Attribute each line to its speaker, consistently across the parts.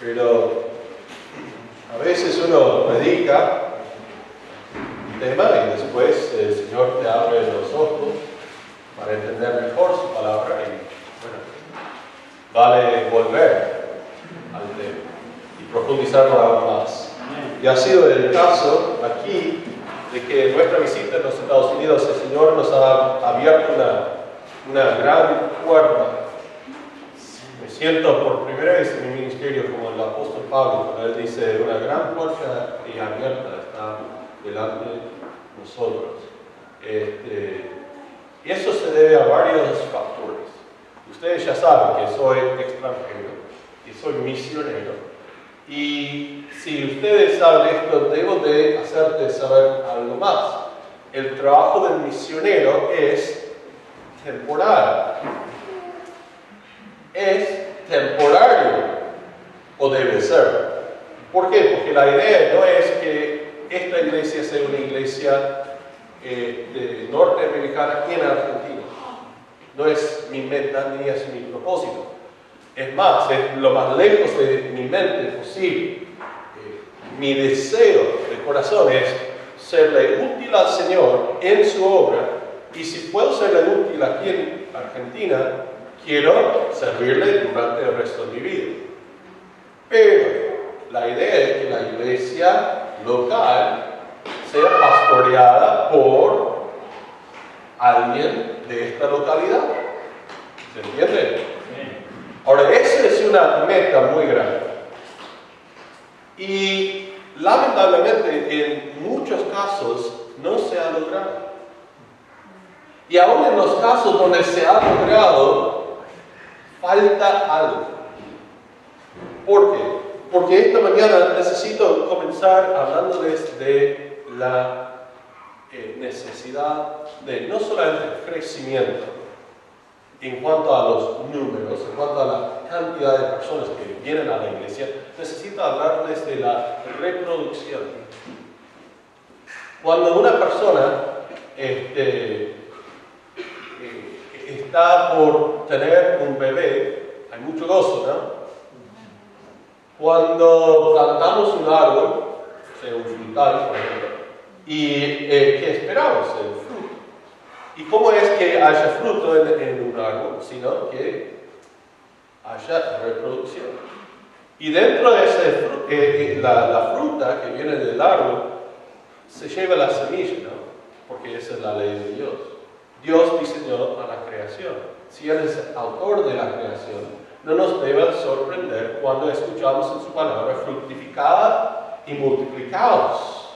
Speaker 1: pero a veces uno predica un tema y después el Señor te abre los ojos para entender mejor su palabra y bueno, vale volver al tema y profundizarlo aún más. Y ha sido el caso aquí de que nuestra visita en los Estados Unidos el Señor nos ha abierto una, una gran puerta. Siento por primera vez en mi ministerio como el apóstol Pablo, él dice, una gran puerta y abierta está delante de nosotros. Este, y eso se debe a varios factores. Ustedes ya saben que soy extranjero, que soy misionero, y si ustedes saben esto, debo de hacerte saber algo más. El trabajo del misionero es temporal. Es temporario, o debe ser. ¿Por qué? Porque la idea no es que esta iglesia sea una iglesia eh, norteamericana en Argentina. No es mi meta ni es mi propósito. Es más, es lo más lejos de mi mente posible. Eh, mi deseo de corazón es serle útil al Señor en su obra y si puedo serle útil aquí en Argentina, quiero servirle durante el resto de mi vida. Pero la idea es que la iglesia local sea pastoreada por alguien de esta localidad. ¿Se entiende? Ahora, esa es una meta muy grande. Y lamentablemente en muchos casos no se ha logrado. Y aún en los casos donde se ha logrado, falta algo. ¿Por qué? Porque esta mañana necesito comenzar hablándoles de la eh, necesidad de no solamente crecimiento, en cuanto a los números, en cuanto a la cantidad de personas que vienen a la iglesia, necesito hablarles de la reproducción. Cuando una persona este, está por tener un bebé, hay mucho gozo, ¿no? Cuando plantamos un árbol, sea un frutal, por ejemplo, y eh, ¿qué esperamos? El ¿Y cómo es que haya fruto en, un árbol? Sino que haya reproducción. Y dentro de ese, eh, eh, la, fruta que viene del árbol se lleva la semilla, ¿no? Porque esa es la ley de Dios. Dios diseñó a la creación. Si Él es autor de la creación, no nos debe sorprender cuando escuchamos en su palabra fructificada y multiplicados.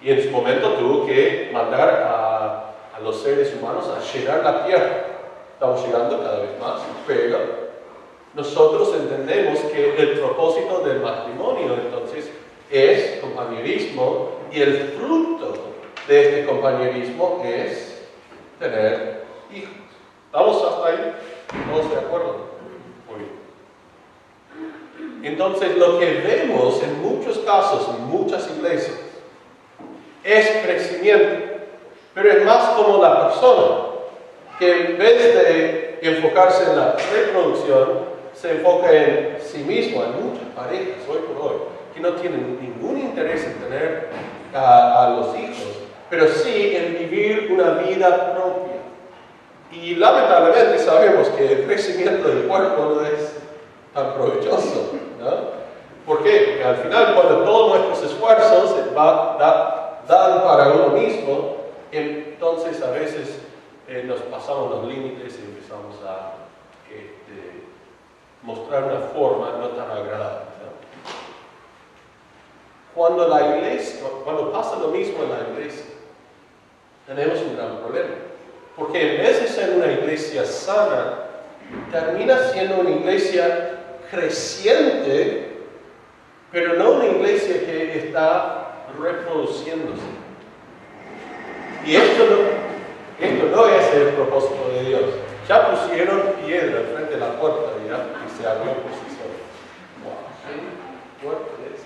Speaker 1: Y en su momento tuvo que mandar a, los seres humanos a llenar la tierra. Estamos llegando cada vez más, pero nosotros entendemos que el propósito del matrimonio entonces es compañerismo y el fruto de este compañerismo es tener hijos. ¿Estamos hasta ahí? ¿Todos de acuerdo? Muy bien. Entonces lo que vemos en muchos casos, en muchas iglesias, es crecimiento, pero es más como la persona que en vez de enfocarse en la reproducción, se enfoca en sí mismo. Hay muchas parejas hoy por hoy que no tienen ningún interés en tener a los hijos, pero sí en vivir una vida propia. Y lamentablemente sabemos que el crecimiento del cuerpo no es tan provechoso. ¿no? ¿Por qué? Porque al final cuando todos nuestros esfuerzos va, da, dan para uno mismo, entonces a veces eh, nos pasamos los límites y empezamos a este, mostrar una forma no tan agradable. Cuando la iglesia, cuando pasa lo mismo en la iglesia, tenemos un gran problema. Porque en vez de ser una iglesia sana, termina siendo una iglesia creciente, pero no una iglesia que está reproduciéndose. Y esto no, esto no es el propósito de Dios. Ya pusieron piedra frente a la puerta ¿ya? y se abrió por sí solo. Wow. fuerte de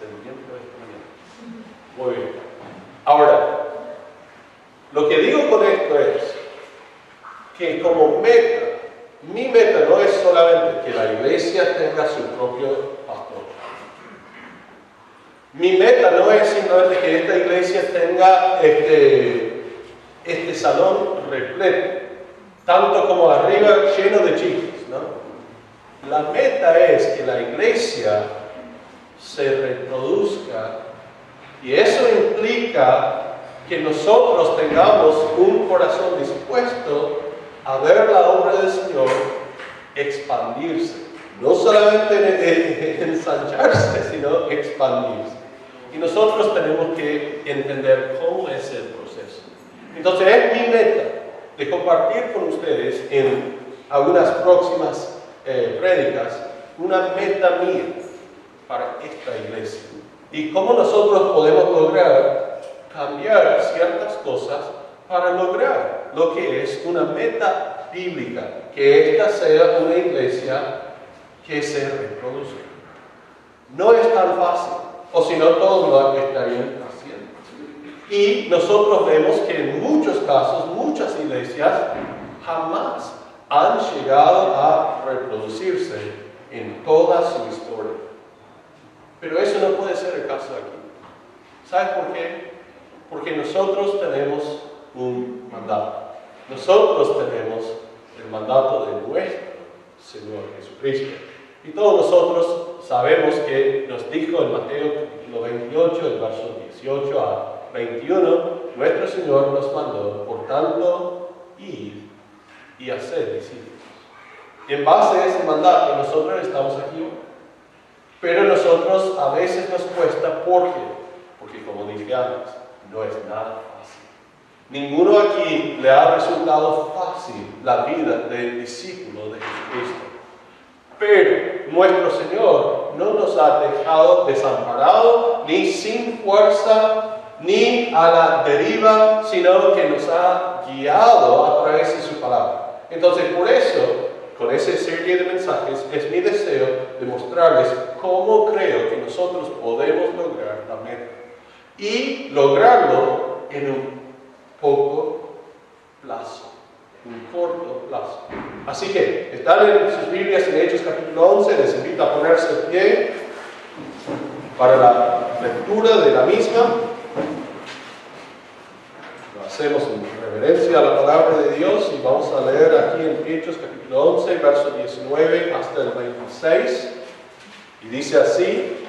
Speaker 1: Muy bien. Ahora, lo que digo con esto es que como meta, mi meta no es solamente que la iglesia tenga su propio pastor. Mi meta no es simplemente que esta iglesia tenga este, este salón repleto, tanto como arriba lleno de chicos. ¿no? La meta es que la iglesia se reproduzca y eso implica que nosotros tengamos un corazón dispuesto a ver la obra del Señor expandirse. No solamente ensancharse, sino expandirse. Y nosotros tenemos que entender cómo es el proceso. Entonces es mi meta de compartir con ustedes en algunas próximas eh, prédicas una meta mía para esta iglesia. Y cómo nosotros podemos lograr cambiar ciertas cosas para lograr lo que es una meta bíblica, que esta sea una iglesia que se reproduzca. No es tan fácil, o si no todos lo estarían haciendo. Y nosotros vemos que en muchos casos, muchas iglesias jamás han llegado a reproducirse en toda su historia. Pero eso no puede ser el caso aquí. ¿Sabes por qué? Porque nosotros tenemos un mandato. Nosotros tenemos el mandato de nuestro Señor Jesucristo. Y todos nosotros sabemos que nos dijo en Mateo capítulo 28, el verso 18 a 21, nuestro Señor nos mandó, por tanto, ir y hacer discípulos. Y en base a ese mandato, nosotros estamos aquí Pero nosotros a veces nos cuesta, ¿por qué? Porque como dije antes, no es nada fácil. Ninguno aquí le ha resultado fácil la vida del discípulo de Jesucristo. Pero nuestro Señor no nos ha dejado desamparado ni sin fuerza ni a la deriva, sino que nos ha guiado a través de su palabra. Entonces, por eso, con esa serie de mensajes, es mi deseo de mostrarles cómo creo que nosotros podemos lograr la meta. Y lograrlo en un poco plazo, un corto plazo. Así que, están en sus Biblias en Hechos capítulo 11, les invito a ponerse de pie para la lectura de la misma. Lo hacemos en reverencia a la palabra de Dios y vamos a leer aquí en Hechos capítulo 11, verso 19 hasta el 26. Y dice así,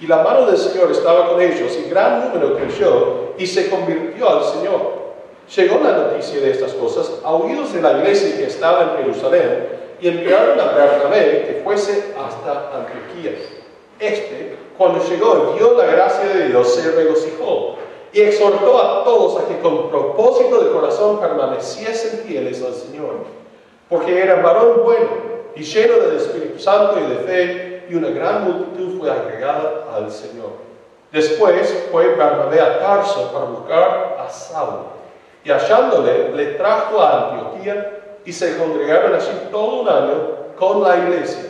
Speaker 1: Y la mano del Señor estaba con ellos, y gran número creyó y se convirtió al Señor. Llegó la noticia de estas cosas a oídos de la iglesia que estaba en Jerusalén, y enviaron a Bernabé que fuese hasta Antioquía. Este, cuando llegó y vio la gracia de Dios, se regocijó y exhortó a todos a que con propósito de corazón permaneciesen fieles al Señor, porque era varón bueno y lleno del Espíritu Santo y de fe, y una gran multitud fue agregada al Señor. Después fue Bernabé a Tarso para buscar a Saulo, y hallándole, le trajo a Antioquía y se congregaron allí todo un año con la iglesia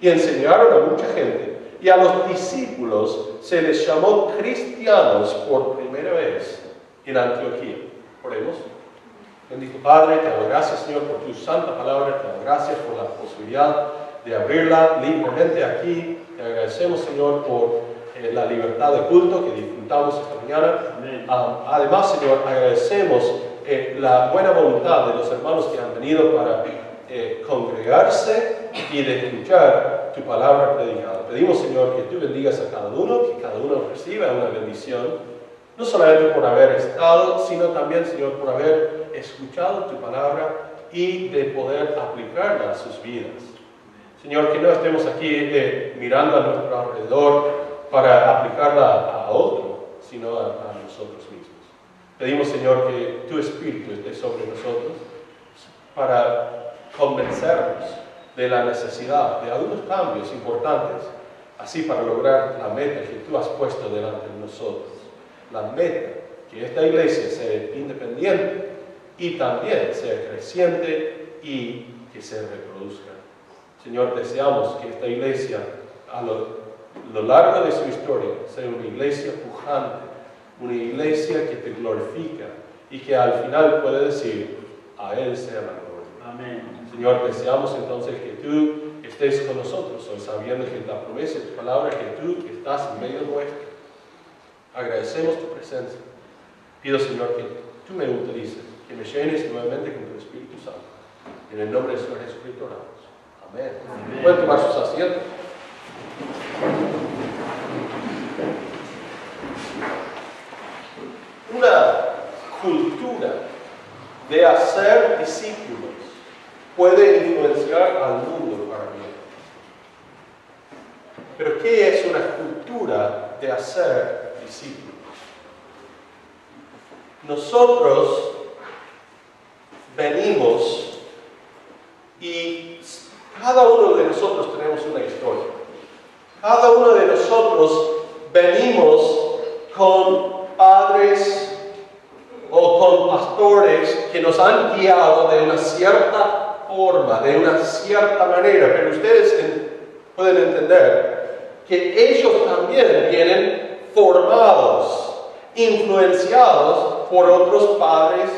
Speaker 1: y enseñaron a mucha gente. Y a los discípulos se les llamó cristianos por primera vez en Antioquía. Oremos. Bendito Padre, te doy gracias Señor por tu santa palabra, te doy gracias por la posibilidad de abrirla libremente aquí. Te agradecemos Señor por eh, la libertad de culto que disfrutamos esta mañana. Ah, además Señor, agradecemos eh, la buena voluntad de los hermanos que han venido para eh, congregarse y de escuchar tu palabra predicada. Pedimos, Señor, que tú bendigas a cada uno, que cada uno reciba una bendición, no solamente por haber estado, sino también, Señor, por haber escuchado tu palabra y de poder aplicarla a sus vidas. Señor, que no estemos aquí eh, mirando a nuestro alrededor para aplicarla a otro, sino a nosotros mismos. Pedimos, Señor, que tu Espíritu esté sobre nosotros para convencernos de la necesidad de algunos cambios importantes así para lograr la meta que tú has puesto delante de nosotros. La meta, que esta iglesia sea independiente y también sea creciente y que se reproduzca. Señor, deseamos que esta iglesia a lo, lo largo de su historia sea una iglesia pujante, una iglesia que te glorifica y que al final puede decir, a Él sea la gloria.
Speaker 2: Amén.
Speaker 1: Señor, deseamos entonces que tú estés con nosotros hoy, sabiendo que la promesa de tu palabra, que tú estás en medio nuestro. Agradecemos tu presencia. Pido, Señor, que tú me utilices, que me llenes nuevamente con tu Espíritu Santo. En el nombre del Señor Jesucristo oramos. Amén. Pueden tomar sus asientos. Una cultura de hacer discípulos puede influenciar al mundo para bien. Pero ¿qué es una cultura de hacer discípulos? Nosotros venimos y cada uno de nosotros tenemos una historia. Cada uno de nosotros venimos con padres o con pastores que nos han guiado de una cierta forma, de una cierta manera, pero ustedes en- pueden entender que ellos también vienen formados, influenciados por otros padres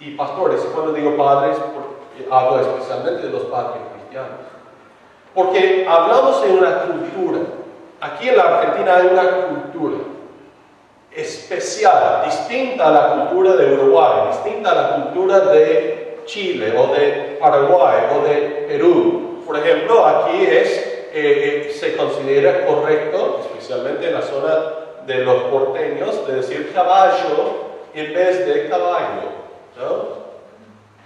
Speaker 1: y pastores. Y cuando digo padres, hablo especialmente de los padres cristianos. Porque hablamos de una cultura. Aquí en la Argentina hay una cultura especial, distinta a la cultura de Uruguay, distinta a la cultura de Chile o de Paraguay o de Perú. Por ejemplo, aquí es, eh, eh, se considera correcto, especialmente en la zona de los porteños, de decir caballo en vez de caballo. ¿no?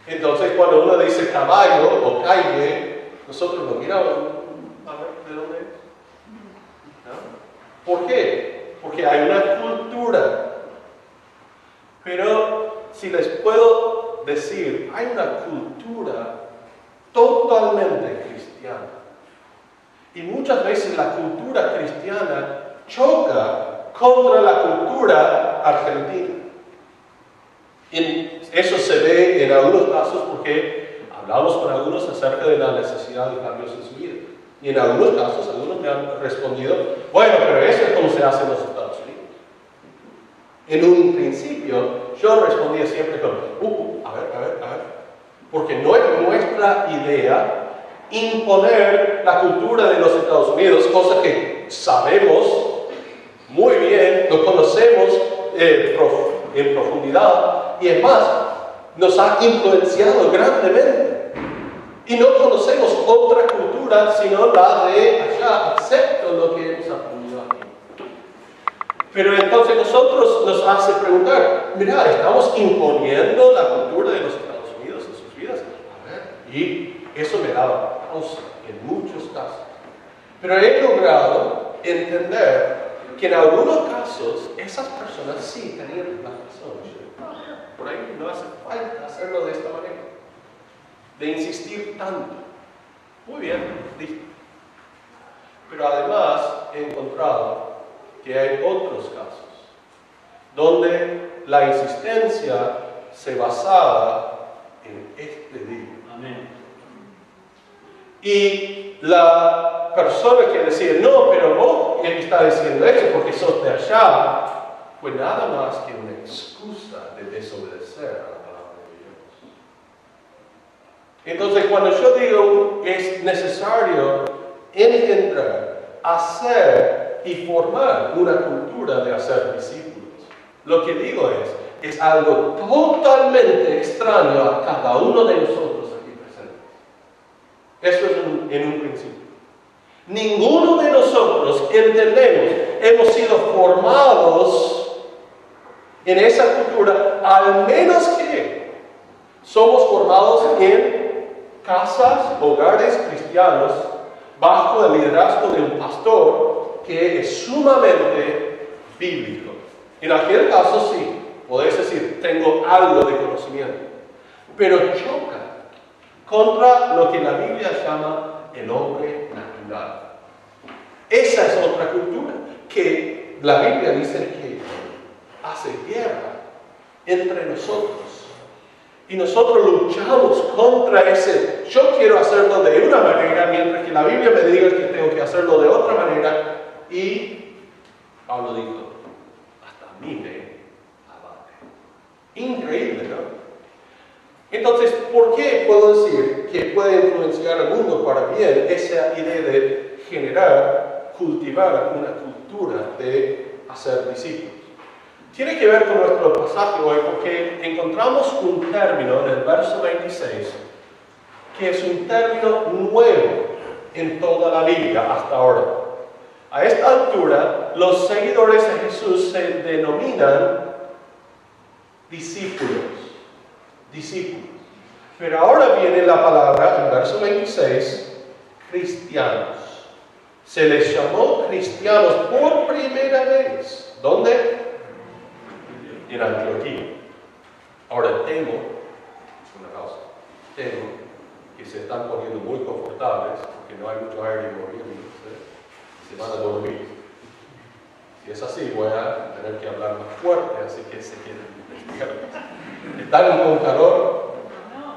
Speaker 1: Entonces, cuando uno dice caballo o calle, nosotros lo miramos, a ver, ¿de dónde es? ¿Por qué? Porque hay una cultura. Pero si les puedo decir, hay una cultura totalmente cristiana. Y muchas veces la cultura cristiana choca contra la cultura argentina. Y eso se ve en algunos casos porque hablamos con algunos acerca de la necesidad de cambios en su vida. Y en algunos casos, algunos me han respondido, bueno, pero eso es como se hace en los Estados Unidos. En un principio, yo respondía siempre con, uh, uh, a ver, a ver, a ver, porque no es nuestra idea imponer la cultura de los Estados Unidos, cosa que sabemos muy bien, lo conocemos eh, prof- en profundidad y es más, nos ha influenciado grandemente. Y no conocemos otra cultura sino la de allá, excepto lo que hemos aprendido aquí. Pero entonces nosotros nos hace preguntar, mira, estamos imponiendo la cultura de los Estados Unidos en sus vidas. Y eso me daba pausa en muchos casos. Pero he logrado entender que en algunos casos esas personas sí tenían la. Por ahí no hace falta hacerlo de esta manera, de insistir tanto. Muy bien, listo. Pero además he encontrado que hay otros casos donde la insistencia se basaba en este libro.
Speaker 2: Amén.
Speaker 1: Y la persona que decía, no, pero vos está diciendo eso porque sos de allá, fue nada más que una excusa desobedecer a la palabra de Dios. Entonces, cuando yo digo es necesario engendrar, hacer y formar una cultura de hacer discípulos, lo que digo es, es algo totalmente extraño a cada uno de nosotros aquí presentes. Eso es en un principio. Ninguno de nosotros entendemos, hemos sido formados en esa cultura, al menos que somos formados en casas, hogares cristianos, bajo el liderazgo de un pastor que es sumamente bíblico. En aquel caso sí, podéis decir, tengo algo de conocimiento, pero choca contra lo que la Biblia llama el hombre natural. Esa es otra cultura que la Biblia dice que hace guerra entre nosotros. Y nosotros luchamos contra ese, yo quiero hacerlo de una manera, mientras que la Biblia me diga que tengo que hacerlo de otra manera. Y Pablo dijo, hasta a mí me abate. Increíble, ¿no? Entonces, ¿por qué puedo decir que puede influenciar al mundo para bien esa idea de generar, cultivar una cultura de hacer discípulos? Tiene que ver con nuestro pasaje hoy porque encontramos un término en el verso 26 que es un término nuevo en toda la Biblia hasta ahora. A esta altura, los seguidores de Jesús se denominan discípulos. Discípulos. Pero ahora viene la palabra en verso 26, cristianos. Se les llamó cristianos por primera vez. ¿Dónde? En Antioquía. Ahora temo, una pausa, temo que se están poniendo muy confortables porque no hay mucho aire moviendo, se van a dormir. Si es así, voy a tener que hablar más fuerte, así que se queden despiertos. ¿Están con calor?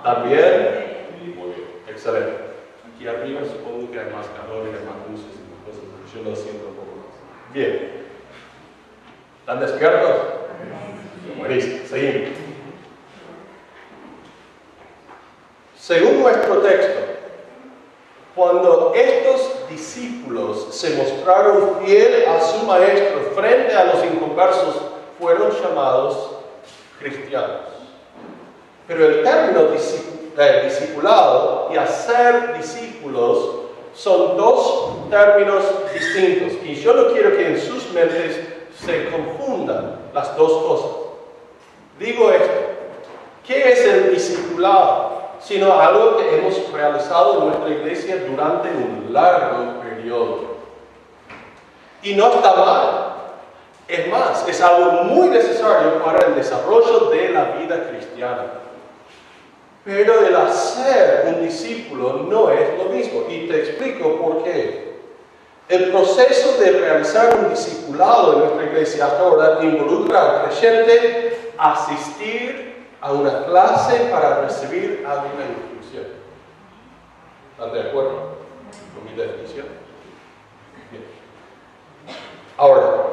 Speaker 1: ¿También? Muy bien, excelente. Aquí arriba supongo que hay más calor y hay más luces y más cosas, yo lo siento un poco más. Bien. ¿Están despiertos? Seguimos. Según nuestro texto, cuando estos discípulos se mostraron fiel a su maestro frente a los inconversos, fueron llamados cristianos. Pero el término eh, discipulado y hacer discípulos son dos términos distintos. Y yo no quiero que en sus mentes se confundan las dos cosas. Digo esto, ¿qué es el discipulado? Sino algo que hemos realizado en nuestra iglesia durante un largo periodo. Y no está mal. Es más, es algo muy necesario para el desarrollo de la vida cristiana. Pero el hacer un discípulo no es lo mismo. Y te explico por qué. El proceso de realizar un discipulado en nuestra iglesia hasta ahora involucra al creyente asistir a una clase para recibir alguna instrucción. ¿Están de acuerdo con mi definición? Bien. Ahora,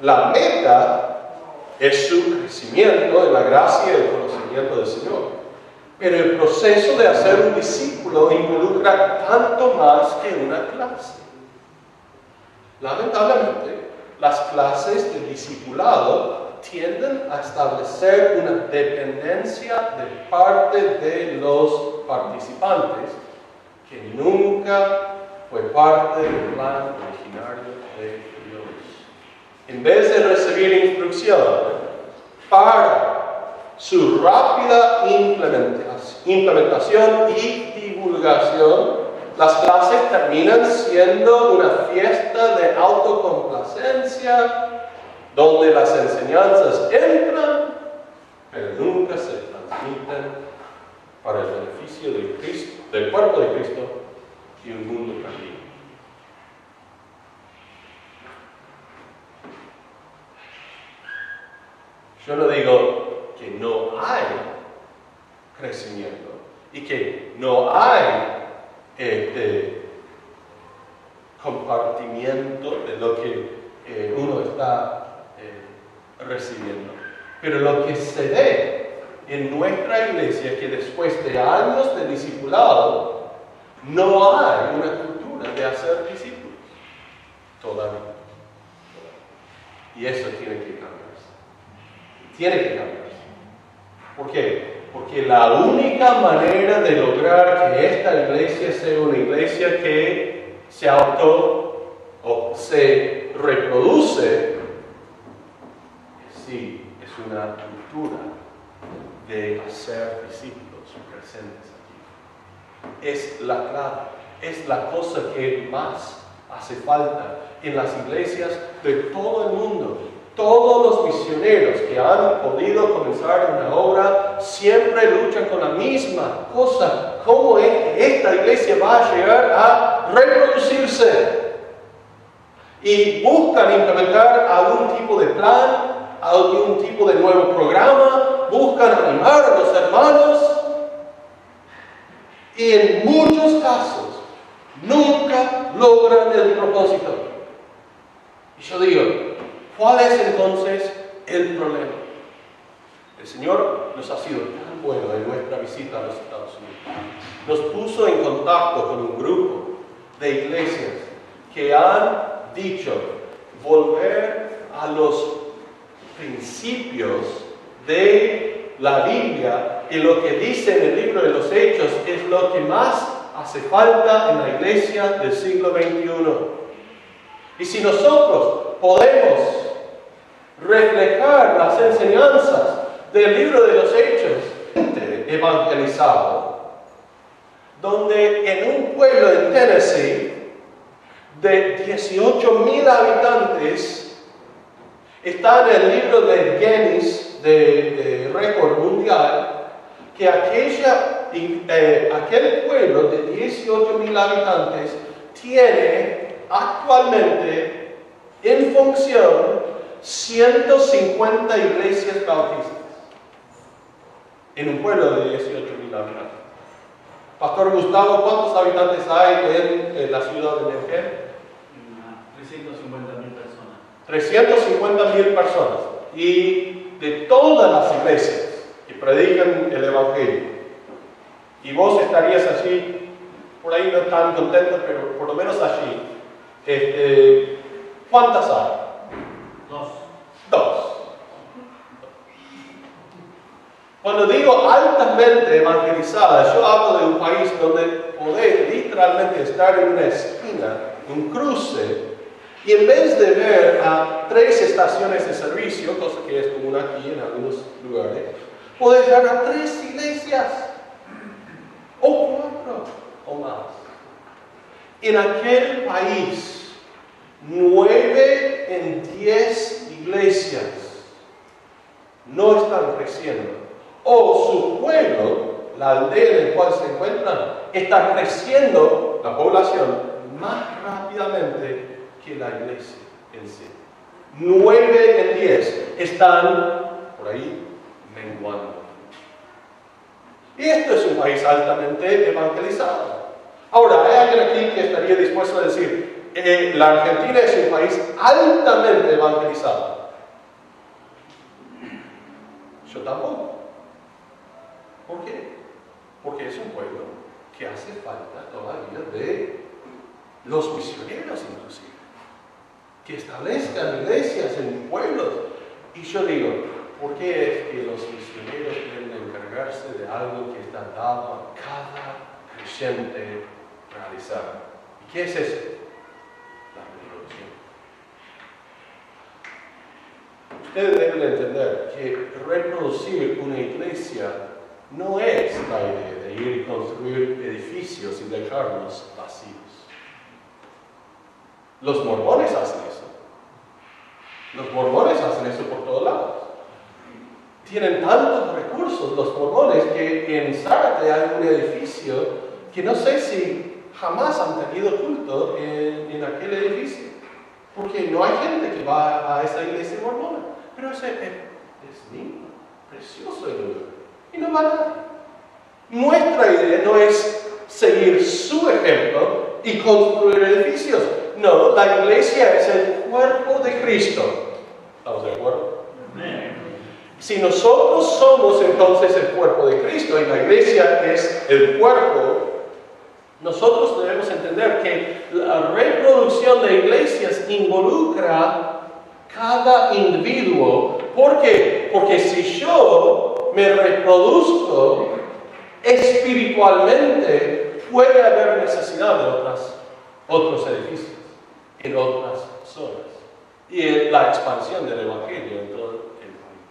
Speaker 1: la meta es su crecimiento en la gracia y el conocimiento del Señor. Pero el proceso de hacer un discípulo involucra tanto más que una clase. Lamentablemente, las clases de discipulado tienden a establecer una dependencia de parte de los participantes que nunca fue parte del plan originario de Dios. En vez de recibir instrucción para su rápida implementación y divulgación, las clases terminan siendo una fiesta de autocomplacencia donde las enseñanzas entran, pero nunca se transmiten para el beneficio de Cristo, del cuerpo de Cristo y un mundo perdido. Yo no digo que no hay crecimiento y que no hay este compartimiento de lo que eh, uno está recibiendo. Pero lo que se ve en nuestra iglesia es que después de años de discipulado, no hay una cultura de hacer discípulos. Todavía. Y eso tiene que cambiarse. Tiene que cambiarse. ¿Por qué? Porque la única manera de lograr que esta iglesia sea una iglesia que se auto o se reproduce sí es una cultura de hacer discípulos presentes aquí. Es la clave, es la cosa que más hace falta en las iglesias de todo el mundo. Todos los misioneros que han podido comenzar una obra siempre luchan con la misma cosa. ¿Cómo es que esta iglesia va a llegar a reproducirse? y buscan implementar algún tipo de plan, algún tipo de nuevo programa, buscan animar a los hermanos y en muchos casos nunca logran el propósito. Y yo digo, ¿cuál es entonces el problema? El Señor nos ha sido tan bueno en nuestra visita a los Estados Unidos. Nos puso en contacto con un grupo de iglesias que han dicho volver a los principios de la Biblia y lo que dice en el libro de los Hechos es lo que más hace falta en la iglesia del siglo XXI. Y si nosotros podemos reflejar las enseñanzas del libro de los Hechos, evangelizado, donde en un pueblo en Tennessee de 18 mil habitantes está en el libro de Guinness de, récord mundial que aquella, eh, aquel pueblo de 18 mil habitantes tiene actualmente en función 150 iglesias bautistas en un pueblo de 18 mil habitantes. Pastor Gustavo, ¿cuántos habitantes hay en, la ciudad de Neuquén?
Speaker 2: 350 mil personas.
Speaker 1: 350 mil personas. Y de todas las iglesias que predican el Evangelio. Y vos estarías allí, por ahí no tan contento, pero por lo menos allí. Este, ¿Cuántas hay?
Speaker 2: Dos.
Speaker 1: Dos. Cuando digo altamente evangelizada, yo hablo de un país donde podés literalmente estar en una esquina, un cruce, y en vez de ver a tres estaciones de servicio, cosa que es común aquí en algunos lugares, podés ver a tres iglesias, o cuatro, o más. En aquel país, nueve en diez iglesias no están creciendo o su pueblo, la aldea en la cual se encuentran, está creciendo la población más rápidamente que la iglesia en sí. Nueve en diez están por ahí menguando. Y esto es un país altamente evangelizado. Ahora, hay alguien aquí que estaría dispuesto a decir, eh, la Argentina es un país altamente evangelizado. Yo tampoco. ¿Por qué? Porque es un pueblo que hace falta todavía de los misioneros inclusive, que establezcan iglesias en pueblos. Y yo digo, ¿por qué es que los misioneros deben encargarse de algo que está dado a cada creyente realizar? ¿Y qué es eso? La reproducción. Ustedes deben entender que reproducir una iglesia no es la idea de ir y construir edificios y dejarlos vacíos. Los mormones hacen. Los mormones hacen eso por todos lados. Tienen tantos recursos los mormones que en Zárate hay un edificio que no sé si jamás han tenido culto en, aquel edificio. Porque no hay gente que va a esa iglesia mormona. Pero ese es, es precioso el lugar y no van a. Nuestra idea no es seguir su ejemplo y construir edificios. No, la iglesia es el cuerpo de Cristo. ¿Estamos de acuerdo? Si nosotros somos entonces el cuerpo de Cristo y la iglesia es el cuerpo, nosotros debemos entender que la reproducción de iglesias involucra cada individuo. ¿Por qué? Porque si yo me reproduzco espiritualmente, puede haber necesidad de otras, otros edificios en otras zonas y la expansión del Evangelio en todo el país.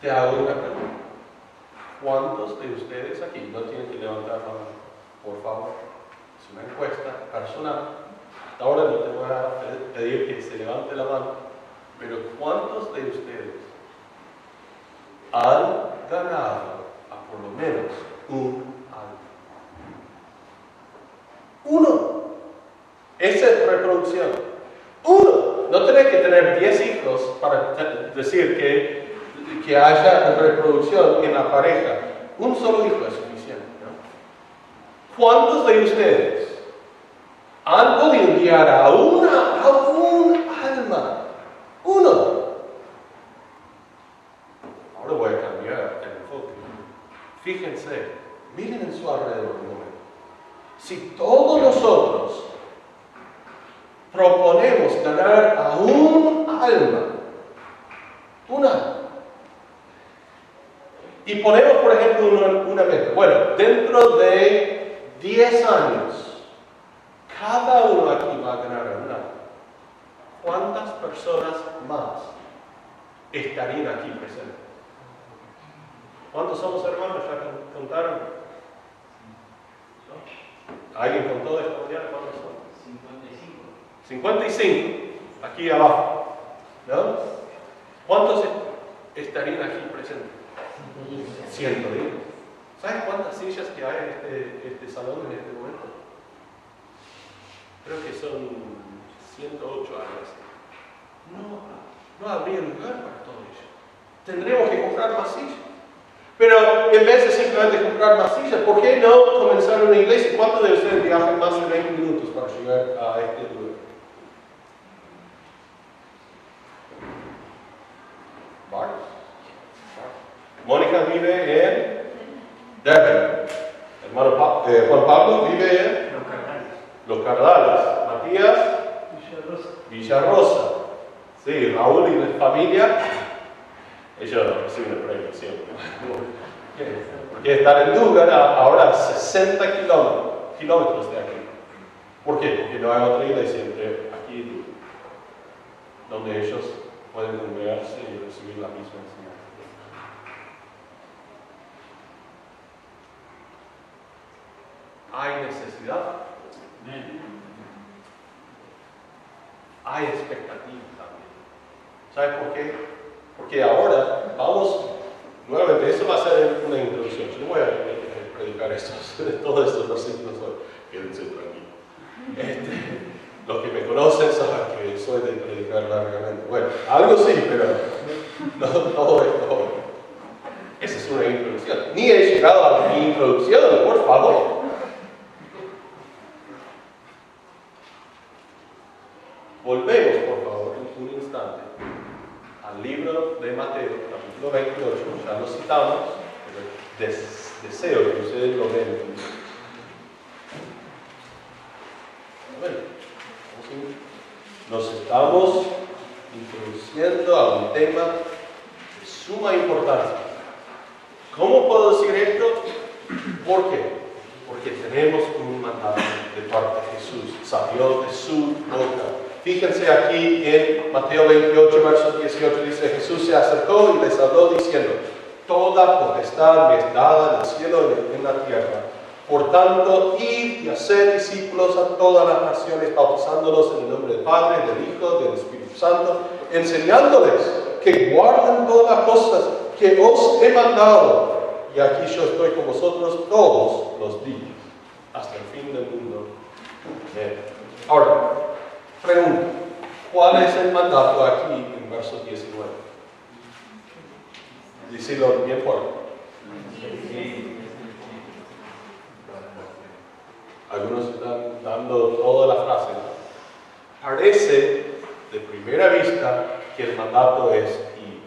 Speaker 1: Te hago una pregunta. ¿Cuántos de ustedes aquí no tienen que levantar la mano? Por favor, es una encuesta personal. Hasta ahora no te voy a pedir que se levante la mano pero ¿cuántos de ustedes han ganado a por lo menos un alma? Uno. Reproducción. Uno. No tenés que tener 10 hijos para decir que, que haya reproducción en la pareja. Un solo hijo es suficiente. ¿Cuántos de ustedes han podido guiar a una, a un alma? Uno. Ahora voy a cambiar el enfoque. Fíjense, miren en su alrededor un momento. Si todos nosotros a un alma, una, y ponemos, por ejemplo, una, una meta. Bueno, dentro de 10 años, cada uno aquí va a ganar a una. ¿Cuántas personas más estarían aquí presentes? ¿Cuántos somos hermanos? ¿Ya contaron? ¿Alguien contó esta mañana cuántos son? 55. 55, aquí abajo. ¿No? ¿Cuántos estarían aquí presentes? 110. ¿Sabes cuántas sillas que hay en este, este salón en este momento? Creo que son 108 años. No, no habría lugar para todo ello. Tendríamos que comprar más sillas. Pero en vez de simplemente comprar más sillas, ¿por qué no comenzar una iglesia? ¿Cuántos de ustedes viajan más de 20 minutos para llegar a este lugar? ¿Varios? Vive en Denver. Hermano eh, Juan Pablo vive en
Speaker 2: Los
Speaker 1: Cardales. Matías, Villarrosa. Sí, Raúl y la familia, ellos reciben el premio siempre. Porque estar en Dugan ahora a 60 kilómetros, de aquí. ¿Por qué? Porque no hay otra iglesia entre aquí donde ellos pueden congregarse y recibir la misma enseñanza. Hay necesidad, hay expectativa también. ¿Sabe por qué? Porque ahora vamos, nuevamente, eso va a ser una introducción. Yo no voy a predicar estos, todos estos versículos hoy. Quédense tranquilos. Este, los que me conocen saben que soy de predicar largamente. Bueno, algo sí, pero no todo esto. Esa es una introducción. Ni he llegado a mi introducción, por favor. Volvemos, por favor, un instante al libro de Mateo, capítulo 28, ya lo citamos, pero des- deseo que ustedes lo vean. Bueno, nos estamos introduciendo a un tema de suma importancia. ¿Cómo puedo decir esto? ¿Por qué? Porque tenemos un mandato de parte de Jesús, salió de su boca. Fíjense aquí en Mateo 28, verso 18, dice, Jesús se acercó y les habló diciendo, Toda potestad me es dada en el cielo y en la tierra. Por tanto, id y haced discípulos a todas las naciones, bautizándolos en el nombre del Padre, del Hijo, del Espíritu Santo, enseñándoles que guarden todas las cosas que os he mandado. Y aquí yo estoy con vosotros todos los días, hasta el fin del mundo. Ahora, pregunta, ¿cuál es el mandato aquí en verso 19? Decirlo bien fuerte. Algunos están dando toda la frase. Parece de primera vista que el mandato es ir.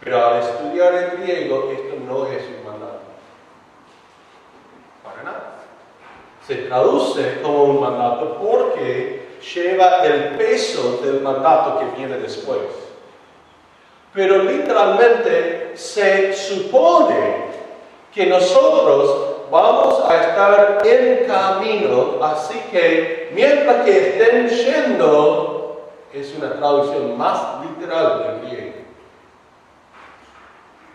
Speaker 1: Pero al estudiar el griego, esto no es un mandato. Para nada. Se traduce como un mandato porque lleva el peso del mandato que viene después. Pero literalmente se supone que nosotros vamos a estar en camino, así que mientras que estén yendo, es una traducción más literal del griego.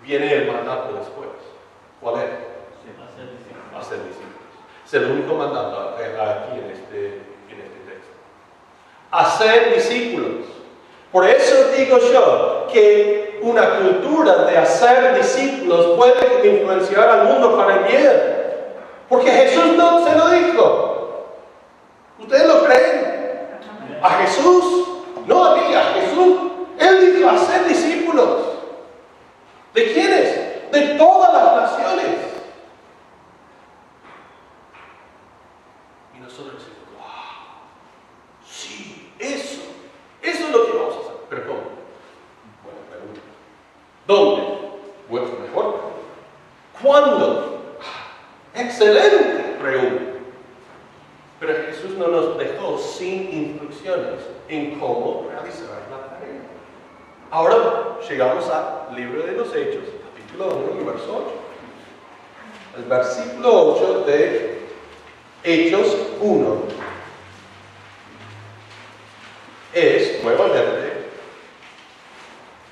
Speaker 1: Viene el mandato después. ¿Cuál es?
Speaker 2: Hacer discípulos.
Speaker 1: Es el único mandato eh, aquí en este. Hacer discípulos. Por eso digo yo que una cultura de hacer discípulos puede influenciar al mundo para el bien. Porque Jesús no se lo dijo. ¿Ustedes lo creen? A Jesús, no a mí, a Jesús. Él dijo hacer discípulos. ¿De quiénes? De todas las naciones. Y nosotros decimos, wow, sí, eso, eso es lo que vamos a hacer. Pero ¿cómo? Buena pregunta. ¿Dónde? Bueno, mejor. ¿Cuándo? Excelente pregunta. Pero Jesús no nos dejó sin instrucciones en cómo realizar la tarea. Ahora llegamos al libro de los Hechos, capítulo 1 y verso 8. El versículo 8 de Hechos 1 es nuevamente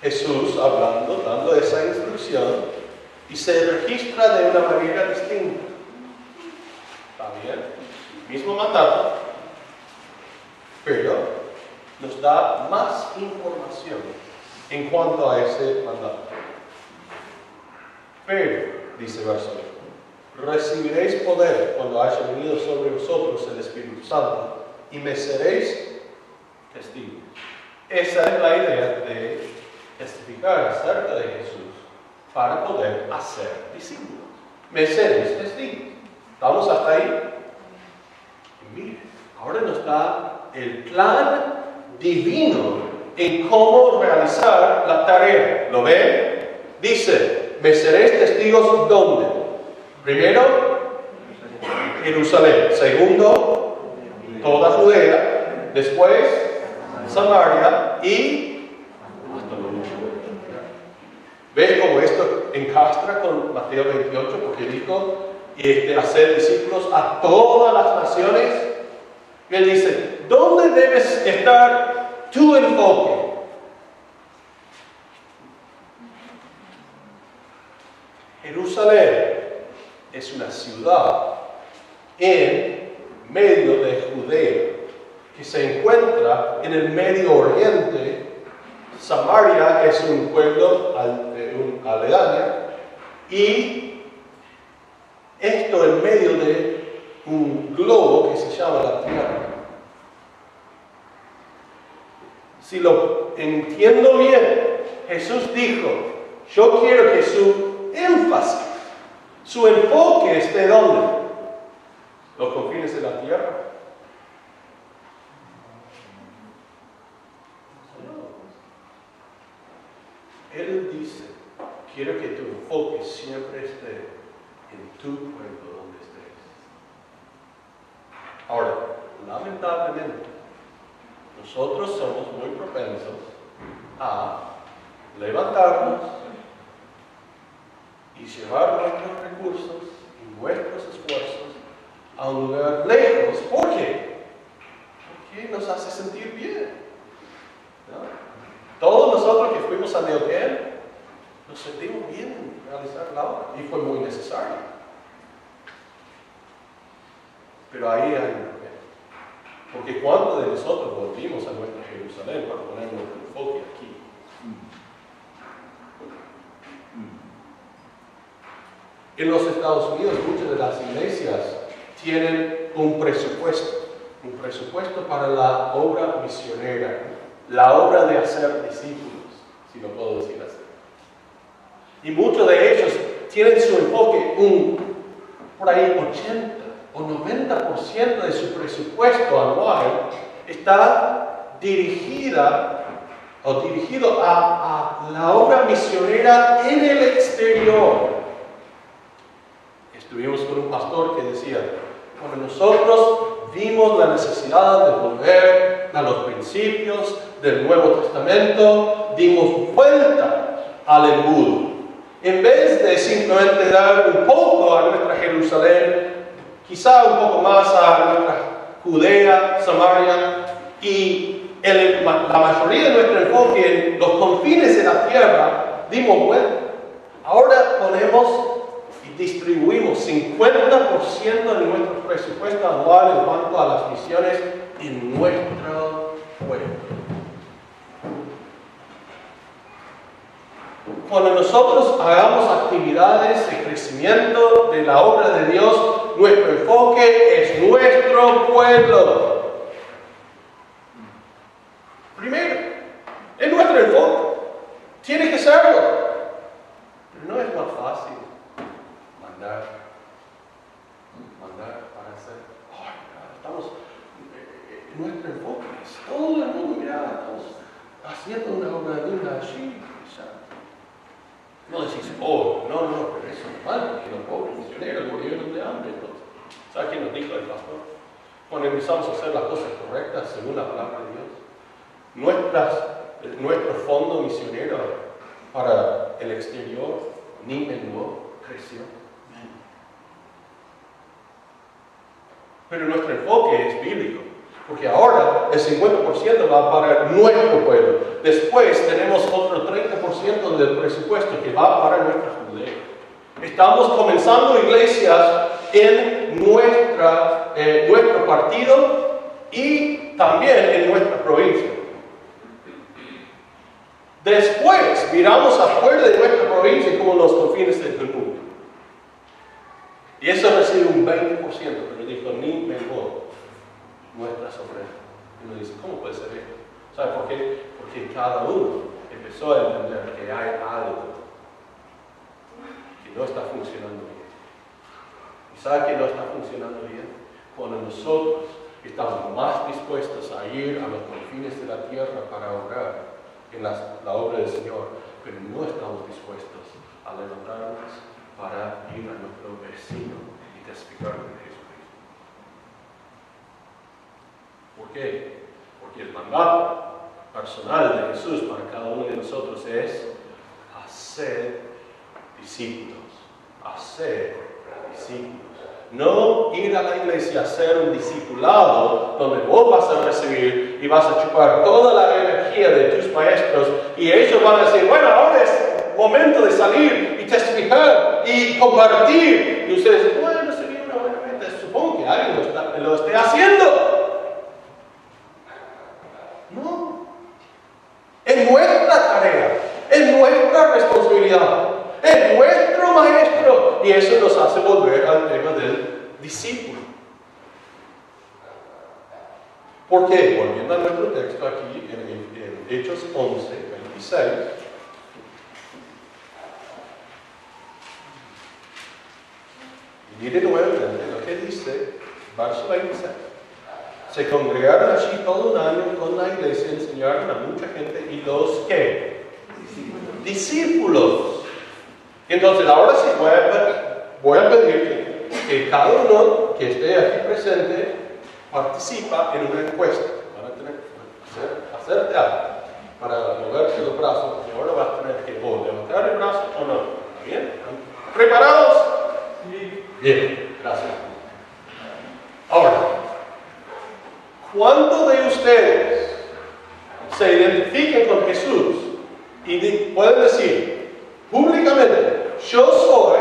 Speaker 1: Jesús hablando, dando esa instrucción y se registra de una manera distinta. ¿Está bien? Mismo mandato, pero nos da más información en cuanto a ese mandato. Pero, dice verso 1, recibiréis poder cuando haya venido sobre vosotros el Espíritu Santo y me seréis testigos. Esa es la idea de testificar acerca de Jesús para poder hacer discípulos. Me seréis testigos. ¿Estamos hasta ahí? mire, ahora nos da el plan divino en cómo realizar la tarea. ¿Lo ven? Dice, me seréis testigos ¿dónde? Primero, Jerusalén. Segundo, toda Judea. Después, Samaria y hasta ¿Ves cómo esto encastra con Mateo 28? Porque dijo, este, hacer discípulos a todas las naciones. Y él dice, ¿dónde debes estar tu enfoque? Jerusalén es una ciudad en medio de Judea que se encuentra en el Medio Oriente. Samaria es un pueblo un aledaño y esto en medio de un globo que se llama la Tierra. Si lo entiendo bien, Jesús dijo, yo quiero que su énfasis, su enfoque esté donde? Los confines de la tierra. Él dice, quiero que tu enfoque siempre esté en tu pueblo donde estés. Ahora, lamentablemente, nosotros somos muy propensos a levantarnos y llevar nuestros recursos y nuestros esfuerzos a un lugar lejos. ¿Por qué? Porque nos hace sentir bien. Todos nosotros que fuimos a Neoquén nos sentimos bien en realizar la obra y fue muy necesario. Pero ahí hay un problema. Porque cuando de nosotros volvimos a nuestra Jerusalén para poner nuestro enfoque aquí? En los Estados Unidos muchas de las iglesias tienen un presupuesto, un presupuesto para la obra misionera, la obra de hacer discípulos, si lo puedo decir así. Y muchos de ellos tienen su enfoque, un, por ahí 80 o 90% de su presupuesto anual está dirigida o dirigido a, a la obra misionera en el exterior. Estuvimos con un pastor que decía, cuando nosotros vimos la necesidad de volver a los principios del Nuevo Testamento, dimos vuelta al embudo. En vez de simplemente dar un poco a nuestra Jerusalén, quizá un poco más a nuestra Judea, Samaria, y la mayoría de nuestro enfoque en los confines de la tierra, dimos vuelta. Ahora ponemos distribuimos 50% de nuestro presupuesto anual en cuanto a las misiones en nuestro pueblo. Cuando nosotros hagamos actividades de crecimiento de la obra de Dios, nuestro enfoque es nuestro pueblo. enfoque. Tiene que serlo. Pero no es más fácil mandar, mandar para hacer. Estamos, eh, eh, nuestro enfoque es todo el mundo, mira, estamos haciendo una obra de una allí. No decís, oh, no, no, pero eso no vale, porque los pobres misioneros murieron de hambre. ¿Sabes quién nos dijo el pastor? Cuando empezamos a hacer las cosas correctas según la palabra de Dios, nuestras, nuestro fondo misionero para el exterior ni menguó, creció. Pero nuestro enfoque es bíblico. Porque ahora el 50% va para nuestro pueblo. Después tenemos otro 30% del presupuesto que va para nuestra judea. Estamos comenzando iglesias en nuestra, eh, nuestro partido y también en nuestra provincia. Después miramos afuera de nuestra provincia como los confines del mundo. Y eso recibe un 20%, dijo, ni mejor nuestras ofrendas. Y uno dice, ¿cómo puede ser esto? ¿Sabe por qué? Porque cada uno empezó a entender que hay algo que no está funcionando bien. ¿Y sabe que no está funcionando bien? Cuando nosotros estamos más dispuestos a ir a los confines de la tierra para orar en la, la obra del Señor, pero no estamos dispuestos a levantarnos para ir a nuestro vecino y testificar de ¿Por qué? Porque el mandato personal de Jesús para cada uno de nosotros es hacer discípulos, hacer discípulos. No ir a la iglesia a hacer un discipulado donde vos vas a recibir y vas a chupar toda la energía de tus maestros y ellos van a decir, bueno, ahora es momento de salir y testificar y compartir. Y ustedes bueno, buena meta. Supongo que alguien lo, lo esté haciendo. Es nuestra tarea, es nuestra responsabilidad, es nuestro maestro. Y eso nos hace volver al tema del discípulo. ¿Por qué? Volviendo a nuestro texto aquí en, Hechos 11, 26. Mire nuevamente lo que dice verso 26. Se congregaron allí todo un año con la iglesia, enseñaron a mucha gente y los que discípulos. Entonces ahora sí voy a, voy a pedir que, cada uno que esté aquí presente participa en una encuesta. Van a tener que hacer, hacerte algo para moverse los brazos, porque ahora vas a tener que o levantar el brazo o no. ¿Bien? ¿Preparados? Sí. Bien, gracias. Ahora, ¿Cuántos de ustedes se identifiquen con Jesús y pueden decir públicamente, yo soy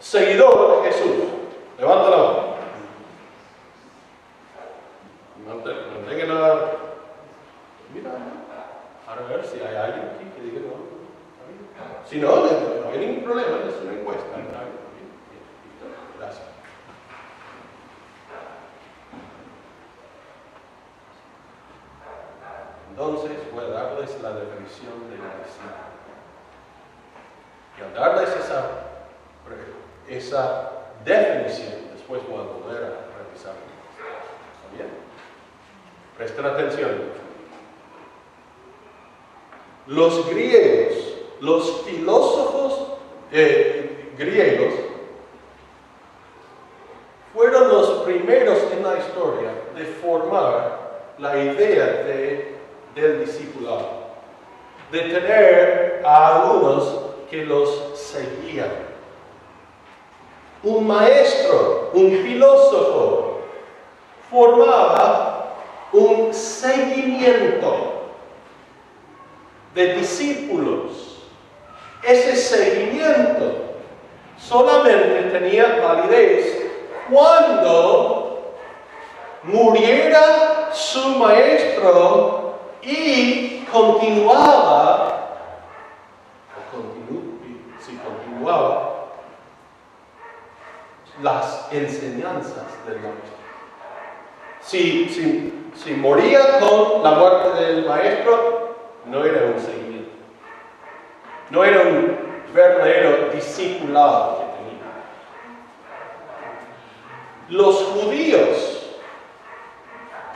Speaker 1: seguidor de Jesús? Levanta la mano. Manténganla. Mira, a ver si hay alguien aquí que diga no. Si no, no hay ningún problema, es una encuesta. Gracias. Entonces voy a darles la definición de la disciplina. Y al darles esa, esa definición, después voy a volver a revisarla. ¿Está bien? Presten atención. Los griegos, los filósofos eh, griegos, fueron los primeros en la historia de formar la idea de del discipulado, de tener a algunos que los seguían. Un maestro, un filósofo, formaba un seguimiento de discípulos. Ese seguimiento solamente tenía validez cuando muriera su maestro y continuaba, si continuaba, las enseñanzas del maestro. Si, si, si moría con la muerte del maestro, no era un seguimiento. No era un verdadero discipulado que tenía. Los judíos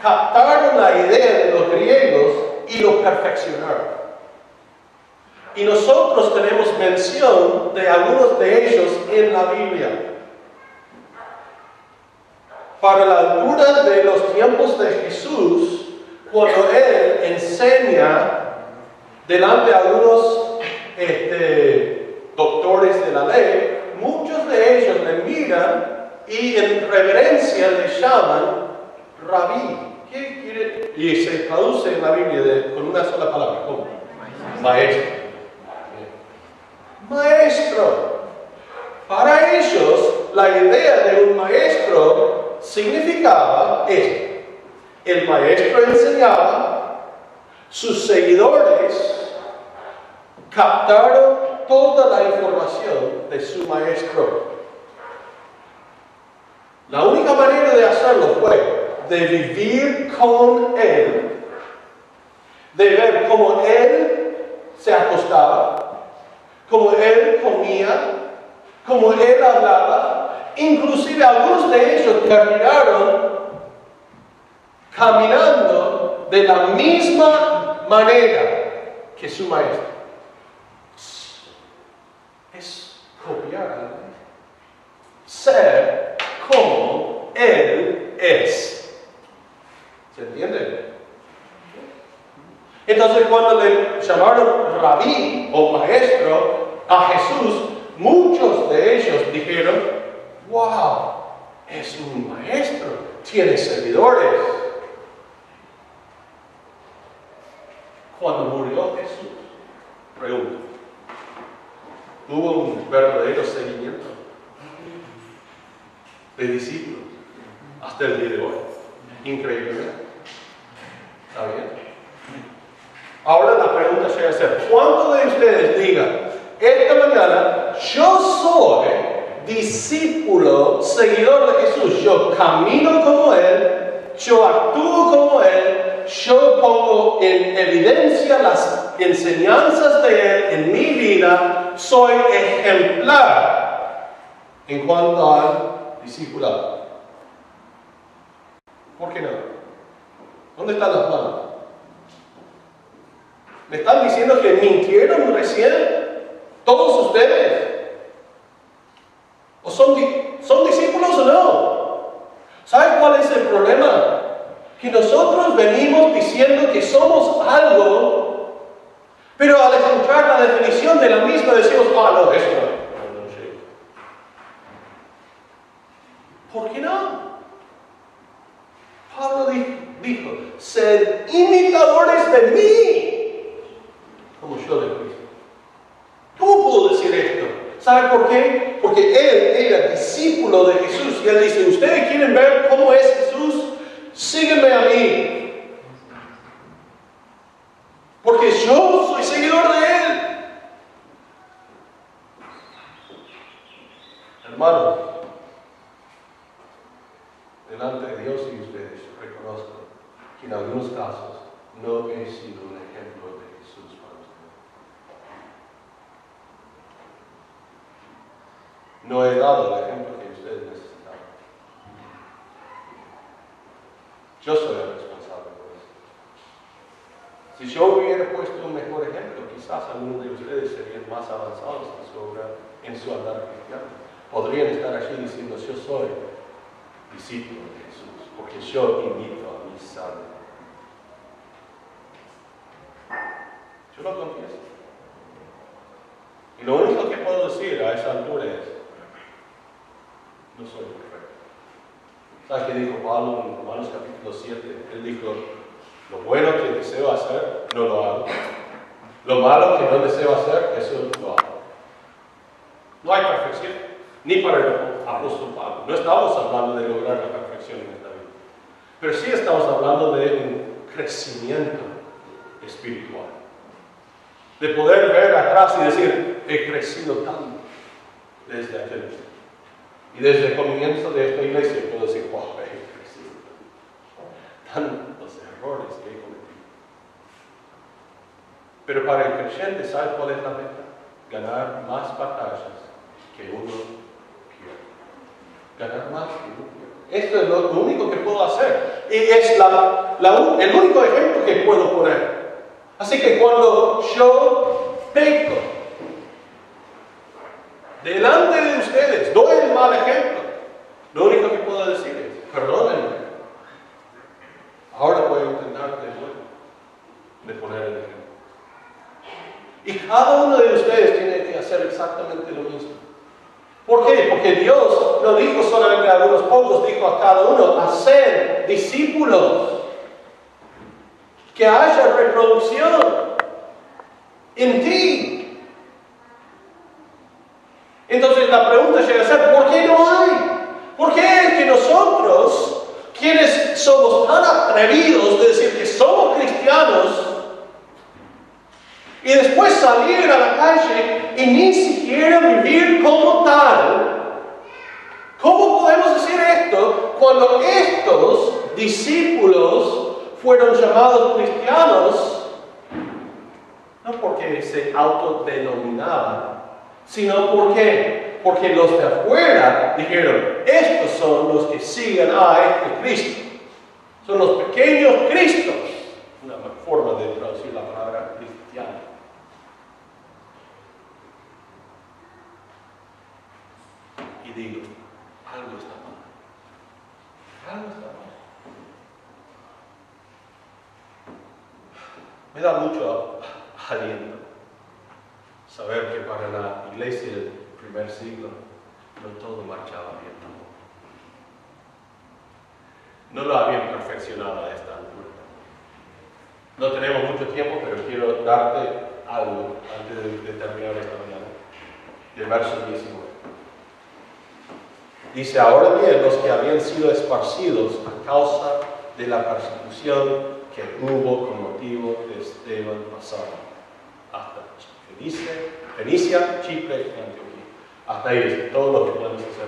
Speaker 1: captaron la idea de los griegos y lo perfeccionaron. Y nosotros tenemos mención de algunos de ellos en la Biblia. Para la altura de los tiempos de Jesús, cuando Él enseña delante de algunos este, doctores de la ley, muchos de ellos le miran y en reverencia le llaman rabí. Y se traduce en la Biblia con una sola palabra, ¿cómo? Maestro. Maestro. Para ellos, la idea de un maestro significaba esto. El maestro enseñaba, sus seguidores captaron toda la información de su maestro. La única manera de hacerlo fue de vivir con Él, de ver cómo Él se acostaba, cómo Él comía, cómo Él hablaba. Inclusive algunos de ellos terminaron caminando de la misma manera que su maestro. Es copiar Ser como Él es. ¿Se entiende? Entonces cuando le llamaron rabí o maestro a Jesús, muchos de ellos dijeron, wow, es un maestro, tiene seguidores. Cuando murió Jesús, pregunto, ¿hubo un verdadero seguimiento de discípulos hasta el día de hoy? Increíble. ¿Está bien? Ahora la pregunta se hacer, ¿cuántos de ustedes digan, esta mañana yo soy discípulo, seguidor de Jesús, yo camino como Él, yo actúo como Él, yo pongo en evidencia las enseñanzas de Él en mi vida, soy ejemplar en cuanto al discipulado. ¿Por qué no? ¿Dónde están las manos? ¿Me están diciendo que mintieron recién? ¿Todos ustedes? ¿O son, son discípulos o no? ¿Saben cuál es el problema? Que nosotros venimos diciendo que somos algo, pero al escuchar la definición de la misma decimos, ah, no, no, no sé. ¿Por qué no? Pablo dijo, dijo, sed imitadores de mí, como yo de Cristo. ¿Cómo puedo decir esto? ¿Sabe por qué? Porque él era discípulo de Jesús y él dice, ¿ustedes quieren ver cómo es Jesús? Sígueme a mí. Porque yo soy seguidor de él. Hermanos, delante de Dios y ustedes reconozco que en algunos casos no he sido un ejemplo de Jesús para ustedes. No he dado el ejemplo que ustedes necesitaban. Yo soy el responsable por eso. Si yo hubiera puesto un mejor ejemplo, quizás algunos de ustedes serían más avanzados en su obra, en su andar cristiano. Podrían estar allí diciendo, yo soy discípulo de Jesús, porque yo invito a mi Salvador. Yo lo confieso. Y lo único que puedo decir a esa altura es, no soy perfecto. ¿Sabes qué dijo Pablo en Romanos capítulo 7? Él dijo, lo bueno que deseo hacer, no lo hago. Lo malo que no deseo hacer, eso lo hago. No hay perfección, ni para el apóstol Pablo. No estamos hablando de lograr la perfección en esta vida. Pero sí estamos hablando de un crecimiento espiritual. De poder ver atrás y decir, he crecido tanto desde aquel día. Y desde el comienzo de esta iglesia puedo decir, wow, he crecido tanto. Tantos errores que he cometido. Pero para el creyente, ¿sabe cuál es la meta? Ganar más batallas que uno pierde. Ganar más que uno pierde. Esto es lo, único que puedo hacer. Y es la, el único ejemplo que puedo poner. Así que cuando yo peco delante de ustedes, doy el mal ejemplo, lo único que puedo decir es, perdónenme. Ahora voy a intentar de, de poner el ejemplo. Y cada uno de ustedes tiene que hacer exactamente lo mismo. ¿Por qué? Porque Dios no dijo solamente a algunos pocos, dijo a cada uno, hacer discípulos. Que haya reproducción en ti. Entonces la pregunta llega a ser, ¿por qué no hay? ¿Por qué es que nosotros, quienes somos tan atrevidos de decir que somos cristianos, y después salir a la calle y ni siquiera vivir como tal. ¿Cómo podemos decir esto cuando estos discípulos fueron llamados cristianos? No porque se autodenominaban, sino porque, porque los de afuera dijeron, estos son los que siguen a este Cristo. Son los pequeños Cristos. Una forma de traducir la palabra cristiano. digo, algo está mal. Algo está mal. Me da mucho aliento saber que para la iglesia del primer siglo no todo marchaba bien tampoco. No lo habían perfeccionado a esta altura. No tenemos mucho tiempo, pero quiero darte algo antes de, terminar esta mañana. Del verso 19. Dice, ahora bien, los que habían sido esparcidos a causa de la persecución que hubo con motivo de Esteban pasaron hasta Fenicia, Fenicia Chipre y Antioquía. Hasta ahí es todo lo que podemos hacer.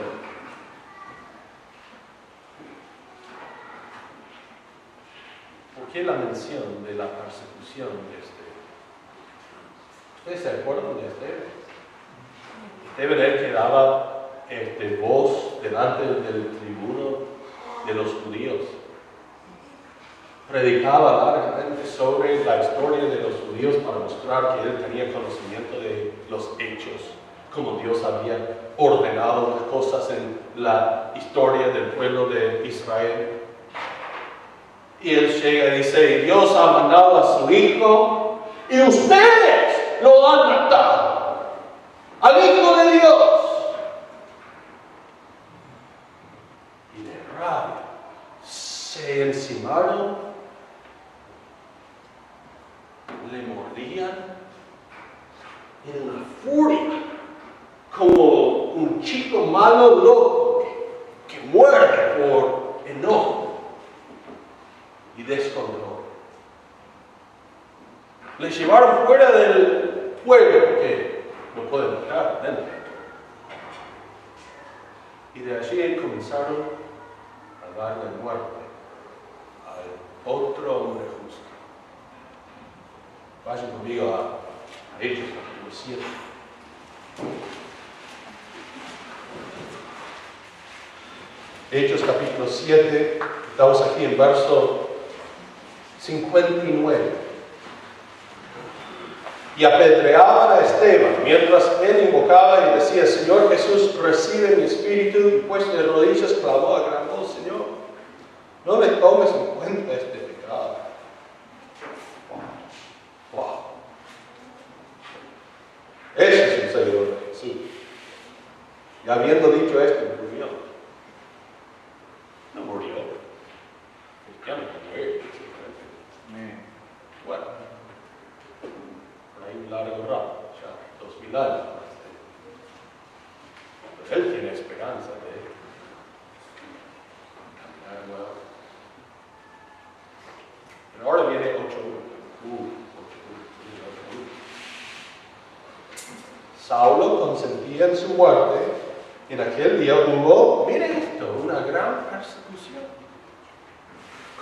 Speaker 1: ¿Por qué la mención de la persecución de Esteban? ¿Ustedes se acuerdan de Esteban? Esteban él quedaba este, voz delante del tribuno de los judíos. Predicaba largamente sobre la historia de los judíos para mostrar que él tenía conocimiento de los hechos, como Dios había ordenado las cosas en la historia del pueblo de Israel. Y él llega y dice, Dios ha mandado a su Hijo y ustedes lo han matado. Al Hijo de Dios. se encimaron, en una furia, como un chico malo loco que muerde por enojo y descontrol. Le llevaron fuera del pueblo porque no pueden entrar dentro. Y de allí comenzaron a darle muerte otro hombre. Vayan conmigo a, Hechos capítulo 7. Hechos capítulo 7, estamos aquí en verso 59. Y apedreaban a Esteban mientras él invocaba y decía, Señor Jesús, recibe mi espíritu. Y pues de rodillas clamó a gran voz, Señor, no me tomes en cuenta este pecado. Wow. wow. Ese es el seguidor de Jesús. Y habiendo dicho esto, murió. No murió. Ya no murió. Bueno, hay un largo rato, ya dos mil años. Pero él tiene esperanza de caminar nuevo. Ahora viene 8 uh, Saulo consentía en su muerte. En aquel día hubo, miren esto, una gran persecución.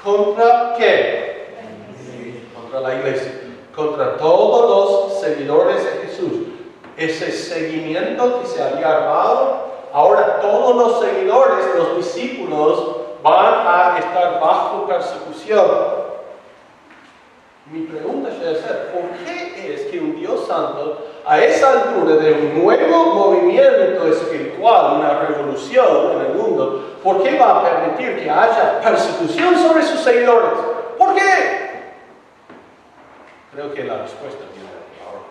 Speaker 1: ¿Contra qué? Contra la iglesia. contra todos los seguidores de Jesús. Ese seguimiento que se había armado, ahora todos los seguidores, los discípulos, van a estar bajo persecución. Mi pregunta debe ser, ¿por qué es que un Dios santo, a esa altura de un nuevo movimiento espiritual, una revolución en el mundo, ¿por qué va a permitir que haya persecución sobre sus seguidores? ¿Por qué? Creo que la respuesta viene ahora.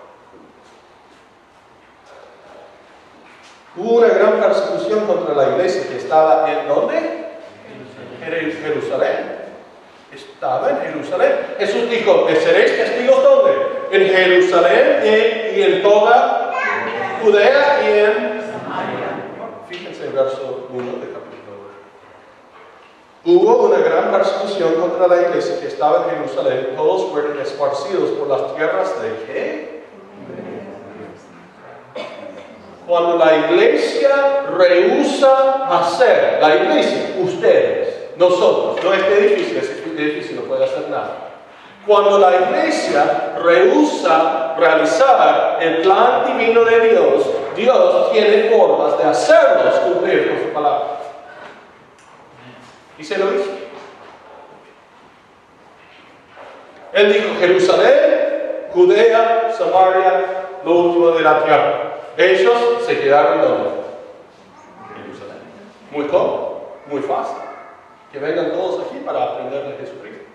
Speaker 1: Hubo una gran persecución contra la iglesia que estaba en dónde? En Jerusalén. Estaba en Jerusalén. Jesús dijo, ¿seréis testigos dónde? En Jerusalén y, en toda Judea y en Samaria. Fíjense el verso 1 de capítulo 2. Hubo una gran persecución contra la iglesia que estaba en Jerusalén. Todos fueron esparcidos por las tierras de qué? Cuando la iglesia rehúsa hacer, la iglesia, ustedes, nosotros, no este edificio, este edificio no puede hacer nada. Cuando la iglesia rehúsa realizar el plan divino de Dios, Dios tiene formas de hacerlos cumplir con su palabra. Y se lo hizo. Él dijo Jerusalén, Judea, Samaria, lo último de la tierra. Ellos se quedaron donde? Jerusalén. Muy cómodo, muy fácil. Que vengan todos aquí para aprender de Jesucristo.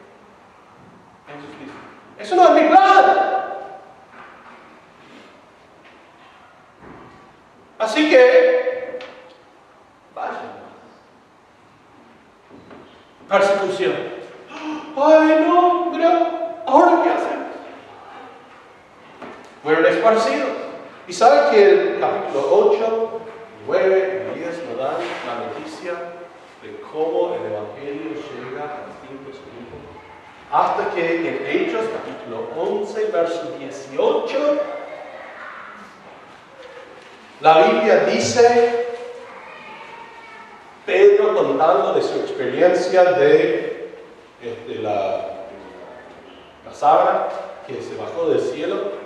Speaker 1: Jesucristo. Eso no es mi plan. Así que, vayan. Persecución. Ay, no, mira, ¿ahora qué hacemos? Fueron esparcidos. Y sabe que el capítulo 8, 9 y 10 nos dan la noticia de cómo el Evangelio llega a distintos grupos. Hasta que en Hechos, capítulo 11, verso 18, la Biblia dice, Pedro contando de su experiencia de, este, la, sabra que se bajó del cielo,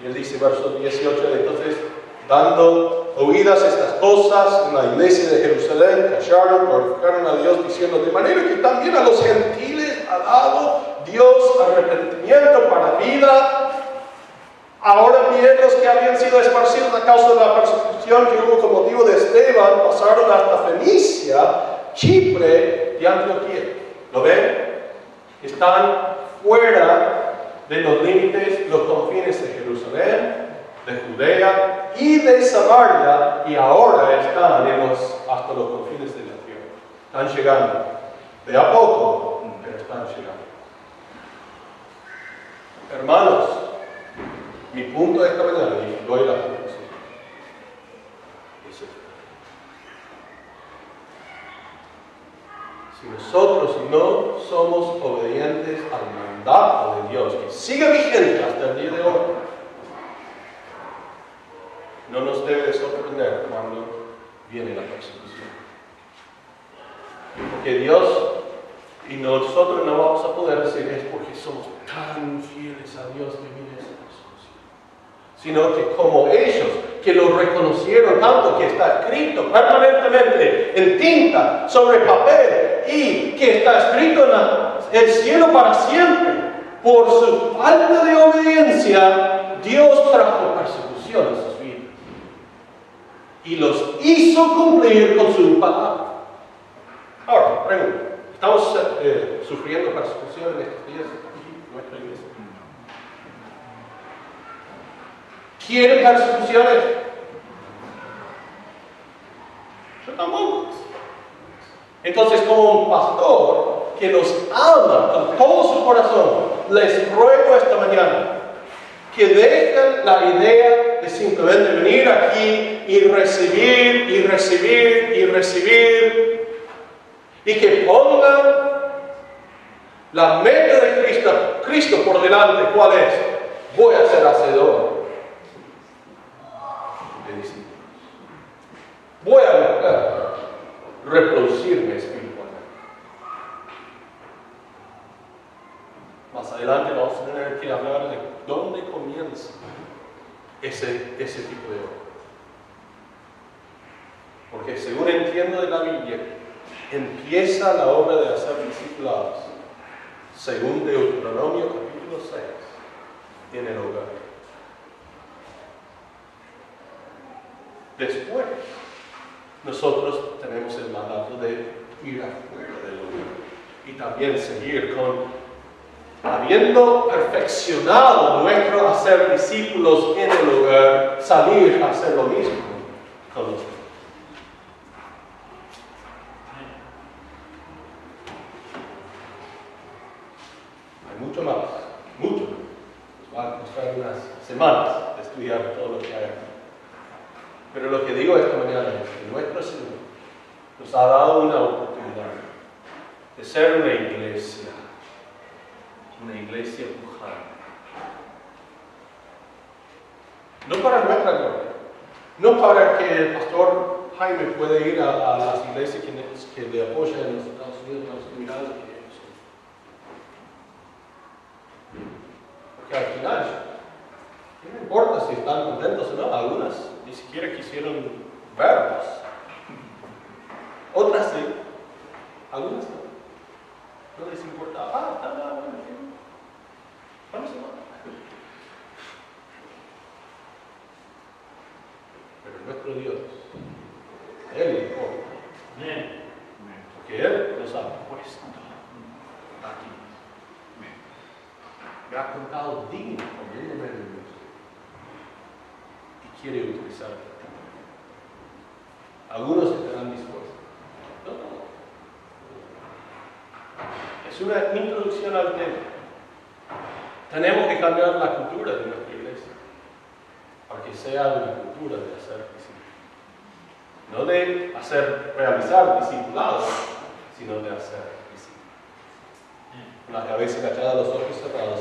Speaker 1: y él dice, verso 18, entonces, dando oídas estas cosas en la iglesia de Jerusalén, callaron, glorificaron a Dios, diciendo, de manera que también a los gentiles ha dado Dios arrepentimiento para vida. Ahora bien, los que habían sido esparcidos a causa de la persecución que hubo con motivo de Esteban, pasaron hasta Fenicia, Chipre y Antioquía. ¿Lo ven? Están fuera de los límites, los confines de Jerusalén, de Judea y de Samaria, y ahora están hasta los confines de la tierra. Están llegando, de a poco, pero están llegando. Hermanos, mi punto de esta mañana, y doy la Si nosotros no somos obedientes al mandato de Dios, que sigue vigente hasta el día de hoy, no nos debe sorprender cuando viene la persecución. Porque Dios y nosotros no vamos a poder decir es porque somos tan fieles a Dios que viene esa persecución. Sino que como ellos que lo reconocieron tanto que está escrito permanentemente en tinta sobre papel y que está escrito en el cielo para siempre, por su falta de obediencia, Dios trajo persecución a sus vidas y los hizo cumplir con su palabra. Ahora, pregunta, ¿estamos eh, sufriendo persecución en estos días en nuestra iglesia? ¿Quieren persecuciones? Yo tampoco. Entonces, como un pastor que nos ama con todo su corazón, les ruego esta mañana que dejen la idea de simplemente venir aquí y recibir y recibir y recibir y que pongan la meta de Cristo, Cristo por delante, ¿cuál es? Voy a ser hacedor de discípulos. Voy a buscar reproducirme espiritualmente. Más adelante vamos a tener que hablar de ¿dónde comienza ese, ese tipo de obra? Porque según entiendo de la Biblia, empieza la obra de hacer discipulados, según Deuteronomio capítulo 6, en el hogar. Después, nosotros tenemos el mandato de ir afuera del hogar y también seguir con, habiendo perfeccionado nuestro hacer discípulos en el hogar, salir a hacer lo mismo con los. Hay mucho más, mucho. Nos va a costar unas semanas de estudiar todo lo que hay aquí. Pero lo que digo esta mañana es que nuestro Señor nos ha dado una oportunidad de ser una iglesia, una iglesia pujante. No para nuestra gloria, no para que el pastor Jaime pueda ir a, las iglesias que, le apoyan en los Estados Unidos, inmigrantes que son. Porque al final, no me importa si están contentos o no, algunas ni siquiera quisieron verlos. Otras sí, algunas no. No les importaba. Ah, está bien, bueno. Vamos a Pero nuestro Dios, Él le importa.
Speaker 2: Amén.
Speaker 1: Porque Él nos ha puesto aquí. Me ha contado digno como un hombre de Dios. Y quiere utilizarlo. Algunos estarán dispuestos. No, no. Es una introducción al tema. Tenemos que cambiar la cultura de nuestra iglesia para que sea una cultura de hacer discípulos. No de hacer, realizar discipulados, sino de hacer discípulos. Con la cabeza agachada, los ojos cerrados.